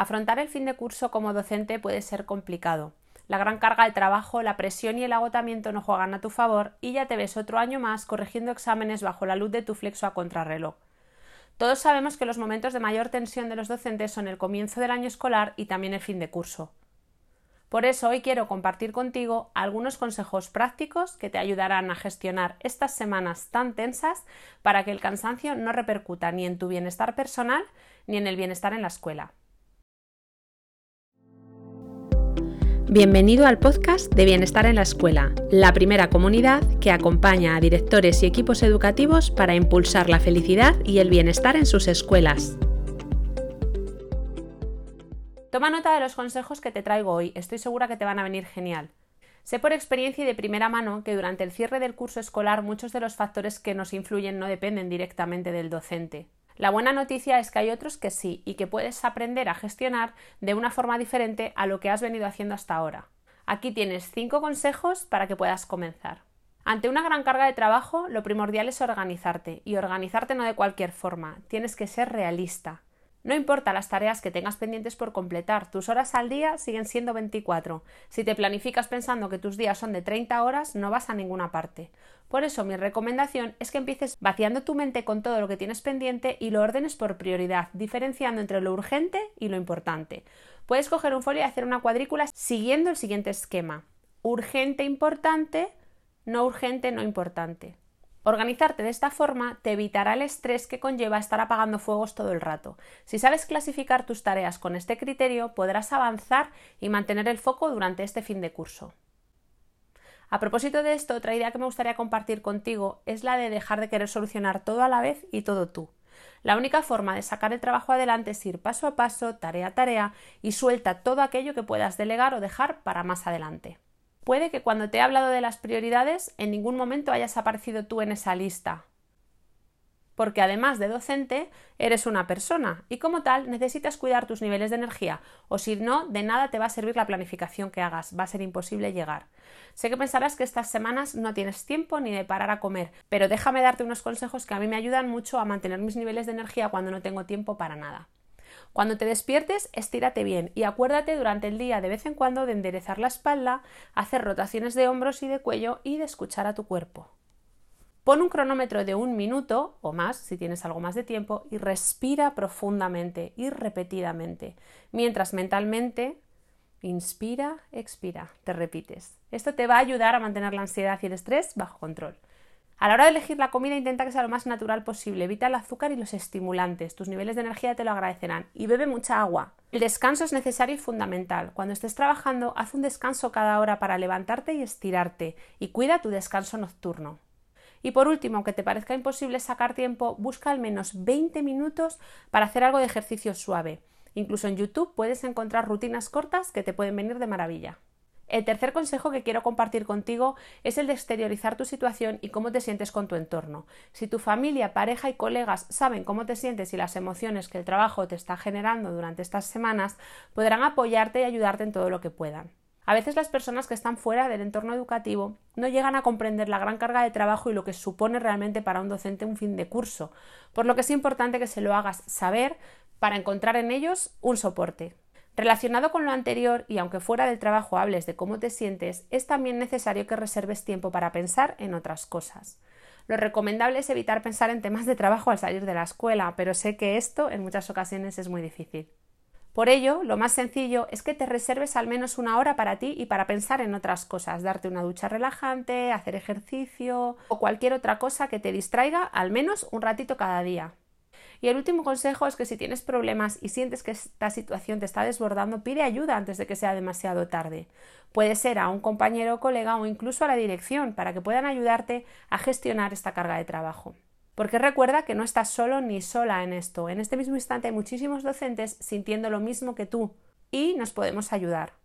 Afrontar el fin de curso como docente puede ser complicado. La gran carga de trabajo, la presión y el agotamiento no juegan a tu favor y ya te ves otro año más corrigiendo exámenes bajo la luz de tu flexo a contrarreloj. Todos sabemos que los momentos de mayor tensión de los docentes son el comienzo del año escolar y también el fin de curso. Por eso hoy quiero compartir contigo algunos consejos prácticos que te ayudarán a gestionar estas semanas tan tensas para que el cansancio no repercuta ni en tu bienestar personal ni en el bienestar en la escuela. Bienvenido al podcast de Bienestar en la Escuela, la primera comunidad que acompaña a directores y equipos educativos para impulsar la felicidad y el bienestar en sus escuelas. Toma nota de los consejos que te traigo hoy, estoy segura que te van a venir genial. Sé por experiencia y de primera mano que durante el cierre del curso escolar muchos de los factores que nos influyen no dependen directamente del docente. La buena noticia es que hay otros que sí y que puedes aprender a gestionar de una forma diferente a lo que has venido haciendo hasta ahora. Aquí tienes cinco consejos para que puedas comenzar. Ante una gran carga de trabajo, lo primordial es organizarte, y organizarte no de cualquier forma, tienes que ser realista. No importa las tareas que tengas pendientes por completar, tus horas al día siguen siendo 24. Si te planificas pensando que tus días son de 30 horas, no vas a ninguna parte. Por eso mi recomendación es que empieces vaciando tu mente con todo lo que tienes pendiente y lo ordenes por prioridad, diferenciando entre lo urgente y lo importante. Puedes coger un folio y hacer una cuadrícula siguiendo el siguiente esquema. Urgente, importante, no urgente, no importante. Organizarte de esta forma te evitará el estrés que conlleva estar apagando fuegos todo el rato. Si sabes clasificar tus tareas con este criterio, podrás avanzar y mantener el foco durante este fin de curso. A propósito de esto, otra idea que me gustaría compartir contigo es la de dejar de querer solucionar todo a la vez y todo tú. La única forma de sacar el trabajo adelante es ir paso a paso, tarea a tarea, y suelta todo aquello que puedas delegar o dejar para más adelante. Puede que cuando te he hablado de las prioridades en ningún momento hayas aparecido tú en esa lista, porque además de docente, eres una persona y como tal necesitas cuidar tus niveles de energía o si no, de nada te va a servir la planificación que hagas, va a ser imposible llegar. Sé que pensarás que estas semanas no tienes tiempo ni de parar a comer, pero déjame darte unos consejos que a mí me ayudan mucho a mantener mis niveles de energía cuando no tengo tiempo para nada. Cuando te despiertes, estírate bien y acuérdate durante el día de vez en cuando de enderezar la espalda, hacer rotaciones de hombros y de cuello y de escuchar a tu cuerpo. Pon un cronómetro de un minuto o más, si tienes algo más de tiempo, y respira profundamente y repetidamente, mientras mentalmente inspira, expira, te repites. Esto te va a ayudar a mantener la ansiedad y el estrés bajo control. A la hora de elegir la comida intenta que sea lo más natural posible, evita el azúcar y los estimulantes, tus niveles de energía te lo agradecerán y bebe mucha agua. El descanso es necesario y fundamental. Cuando estés trabajando, haz un descanso cada hora para levantarte y estirarte y cuida tu descanso nocturno. Y por último, aunque te parezca imposible sacar tiempo, busca al menos 20 minutos para hacer algo de ejercicio suave. Incluso en YouTube puedes encontrar rutinas cortas que te pueden venir de maravilla. El tercer consejo que quiero compartir contigo es el de exteriorizar tu situación y cómo te sientes con tu entorno. Si tu familia, pareja y colegas saben cómo te sientes y las emociones que el trabajo te está generando durante estas semanas, podrán apoyarte y ayudarte en todo lo que puedan. A veces las personas que están fuera del entorno educativo no llegan a comprender la gran carga de trabajo y lo que supone realmente para un docente un fin de curso, por lo que es importante que se lo hagas saber para encontrar en ellos un soporte. Relacionado con lo anterior, y aunque fuera del trabajo hables de cómo te sientes, es también necesario que reserves tiempo para pensar en otras cosas. Lo recomendable es evitar pensar en temas de trabajo al salir de la escuela, pero sé que esto en muchas ocasiones es muy difícil. Por ello, lo más sencillo es que te reserves al menos una hora para ti y para pensar en otras cosas, darte una ducha relajante, hacer ejercicio o cualquier otra cosa que te distraiga al menos un ratito cada día. Y el último consejo es que si tienes problemas y sientes que esta situación te está desbordando, pide ayuda antes de que sea demasiado tarde. Puede ser a un compañero o colega o incluso a la dirección para que puedan ayudarte a gestionar esta carga de trabajo. Porque recuerda que no estás solo ni sola en esto. En este mismo instante hay muchísimos docentes sintiendo lo mismo que tú y nos podemos ayudar.